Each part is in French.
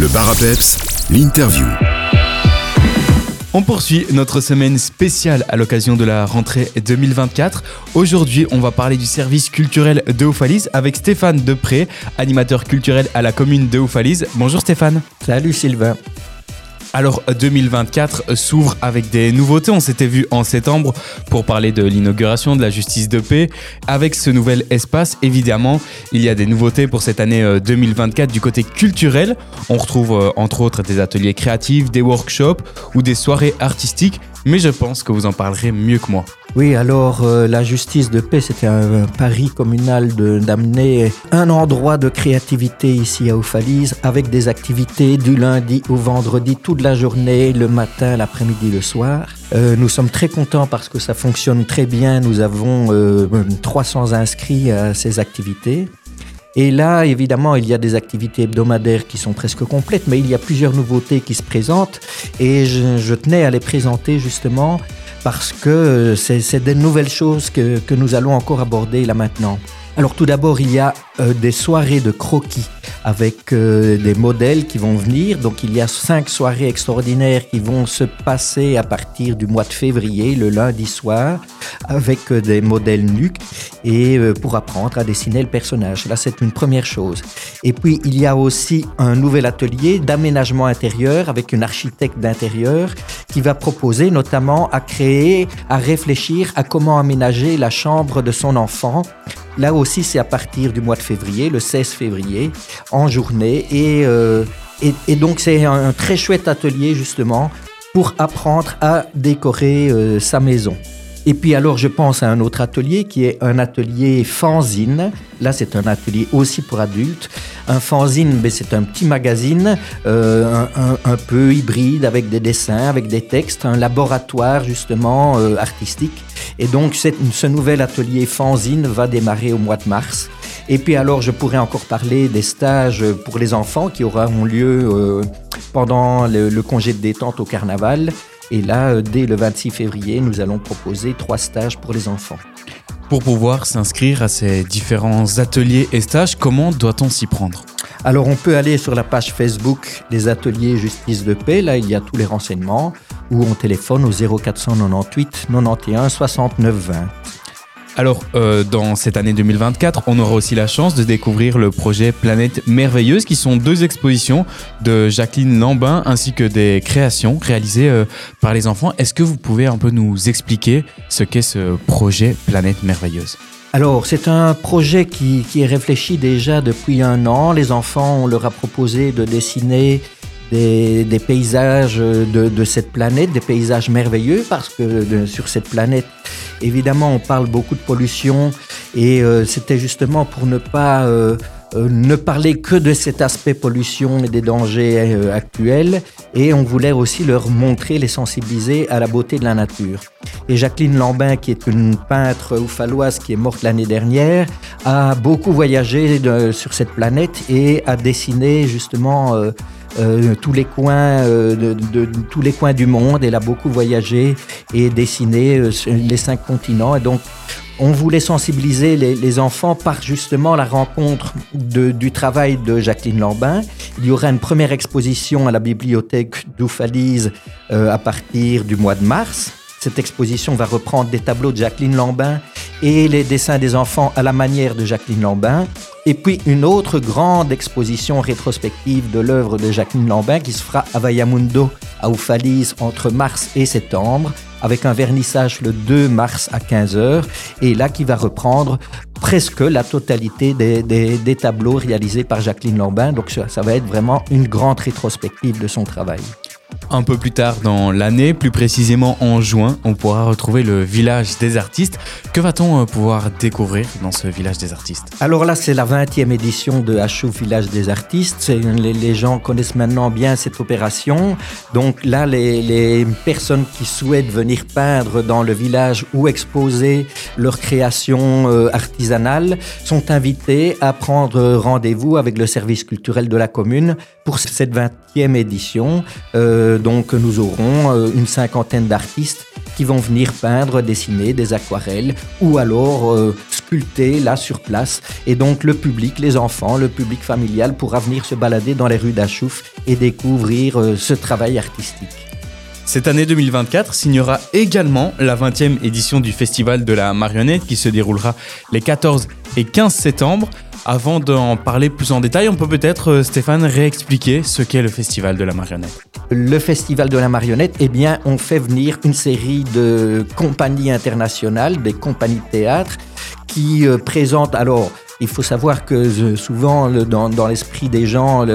Le bar à peps, l'interview. On poursuit notre semaine spéciale à l'occasion de la rentrée 2024. Aujourd'hui, on va parler du service culturel de Oufalise avec Stéphane Depré, animateur culturel à la commune de Oufalise. Bonjour Stéphane. Salut Sylvain. Alors 2024 s'ouvre avec des nouveautés. On s'était vu en septembre pour parler de l'inauguration de la justice de paix. Avec ce nouvel espace, évidemment, il y a des nouveautés pour cette année 2024 du côté culturel. On retrouve euh, entre autres des ateliers créatifs, des workshops ou des soirées artistiques mais je pense que vous en parlerez mieux que moi. Oui, alors euh, la justice de paix, c'était un, pari communal d'amener un endroit de créativité ici à Oufalise avec des activités du lundi au vendredi toute la journée, le matin, l'après-midi, le soir. Euh, nous sommes très contents parce que ça fonctionne très bien. Nous avons 300 euh, inscrits à ces activités. Et là, évidemment, il y a des activités hebdomadaires qui sont presque complètes, mais il y a plusieurs nouveautés qui se présentent et je, tenais à les présenter justement parce que c'est des nouvelles choses que, que nous allons encore aborder là maintenant. Alors tout d'abord, il y a euh, des soirées de croquis avec euh, des modèles qui vont venir. Donc il y a cinq soirées extraordinaires qui vont se passer à partir du mois de février, le lundi soir, avec euh, des modèles nus et pour apprendre à dessiner le personnage. Là, c'est une première chose. Et puis il y a aussi un nouvel atelier d'aménagement intérieur avec une architecte d'intérieur qui va proposer notamment à créer, à réfléchir à comment aménager la chambre de son enfant Là aussi, c'est à partir du mois de février, le 16 février, en journée. Et, euh, et, donc, c'est un, très chouette atelier, justement, pour apprendre à décorer euh, sa maison. Et puis alors je pense à un autre atelier qui est un atelier fanzine. Là c'est un atelier aussi pour adultes. Un fanzine, c'est un petit magazine euh, un, peu hybride avec des dessins, avec des textes, un laboratoire justement artistique. Et donc, ce nouvel atelier fanzine va démarrer au mois de mars. Et puis alors, je pourrais encore parler des stages pour les enfants qui auront lieu euh, pendant le, congé de détente au carnaval. Et là, euh, dès le 26 février, nous allons proposer trois stages pour les enfants. Pour pouvoir s'inscrire à ces différents ateliers et stages, comment doit-on s'y prendre? Alors, on peut aller sur la page Facebook des ateliers Justice de paix. Là, il y a tous les renseignements ou on téléphone au 0498 91 69 20. Alors, euh, dans cette année 2024, on aura aussi la chance de découvrir le projet Planète Merveilleuse, qui sont deux expositions de Jacqueline Lambin ainsi que des créations réalisées euh, par les enfants. Est-ce que vous pouvez un peu nous expliquer ce qu'est ce projet Planète Merveilleuse? Alors, c'est un projet qui, qui, est réfléchi déjà depuis un an. Les enfants, on leur a proposé de dessiner des, paysages de, cette planète, des paysages merveilleux, parce que sur cette planète, évidemment, on parle beaucoup de pollution, et euh, c'était justement pour ne pas euh, euh, ne parler que de cet aspect pollution et des dangers actuels, et on voulait aussi leur montrer, les sensibiliser à la beauté de la nature. Et Jacqueline Lambin, qui est une peintre oufaloise qui est morte l'année dernière, a beaucoup voyagé sur cette planète et a dessiné justement euh, tous les coins euh, de, tous les coins du monde. Elle a beaucoup voyagé et dessiné euh, les cinq continents. Et donc, on voulait sensibiliser les, enfants par justement la rencontre du travail de Jacqueline Lambin. Il y aura une première exposition à la bibliothèque d'Oufalise à partir du mois de mars. Cette exposition va reprendre des tableaux de Jacqueline Lambin et les dessins des enfants à la manière de Jacqueline Lambin. Et puis une autre grande exposition rétrospective de l'œuvre de Jacqueline Lambin qui se fera à Vallamundo, à Oufalise, entre mars et septembre, avec un vernissage le 2 mars à 15h, et là qui va reprendre presque la totalité des, tableaux réalisés par Jacqueline Lambin. Donc ça va être vraiment une grande rétrospective de son travail. Un peu plus tard dans l'année, plus précisément en juin, on pourra retrouver le village des artistes. Que va-t-on euh, pouvoir découvrir dans ce village des artistes? Alors là, c'est la 20e édition de HO Village des artistes. Les, gens connaissent maintenant bien cette opération. Donc là, les, personnes qui souhaitent venir peindre dans le village ou exposer leur création euh, artisanale sont invités à prendre rendez-vous avec le service culturel de la commune pour cette 20e édition. Euh, donc nous aurons euh, une cinquantaine d'artistes qui vont venir peindre, dessiner des aquarelles ou alors euh, sculptée là sur place. Et donc le public, les enfants, le public familial pourra venir se balader dans les rues d'Achouf et découvrir euh, ce travail artistique. Cette année 2024 signera également la 20e édition du Festival de la marionnette qui se déroulera les 14 et 15 septembre. Avant d'en parler plus en détail, on peut peut-être, euh, Stéphane, réexpliquer ce qu'est le Festival de la marionnette. Le Festival de la marionnette, eh bien, on fait venir une série de compagnies internationales, des compagnies de théâtre, qui euh, présentent alors il faut savoir que euh, souvent, dans, l'esprit des gens,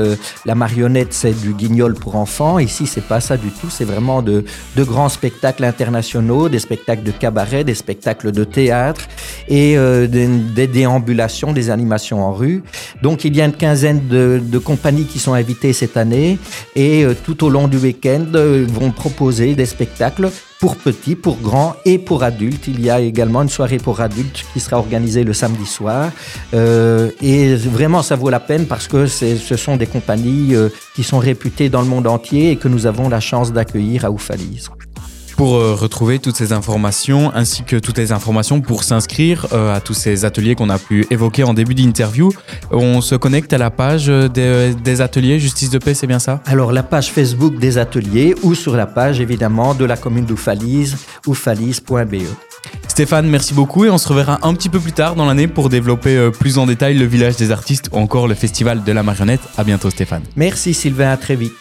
la marionnette, c'est du guignol pour enfants. Ici, c'est pas ça du tout. C'est vraiment de, grands spectacles internationaux, des spectacles de cabaret, des spectacles de théâtre et euh, des, déambulations, des animations en rue. Donc, il y a une quinzaine de, compagnies qui sont invitées cette année et euh, tout au long du week-end vont proposer des spectacles pour petits, pour grands et pour adultes. Il y a également une soirée pour adultes qui sera organisée le samedi soir. Euh, et vraiment, ça vaut la peine parce que ce sont des compagnies euh, qui sont réputées dans le monde entier et que nous avons la chance d'accueillir à Oufalise. Pour euh, retrouver toutes ces informations ainsi que toutes les informations pour s'inscrire euh, à tous ces ateliers qu'on a pu évoquer en début d'interview, on se connecte à la page des, ateliers Justice de paix, c'est bien ça? Alors la page Facebook des ateliers ou sur la page évidemment de la commune d'Oufalise, oufalise.be. Stéphane, merci beaucoup et on se reverra un petit peu plus tard dans l'année pour développer euh, plus en détail le village des artistes ou encore le festival de la marionnette. À bientôt Stéphane. Merci Sylvain, à très vite.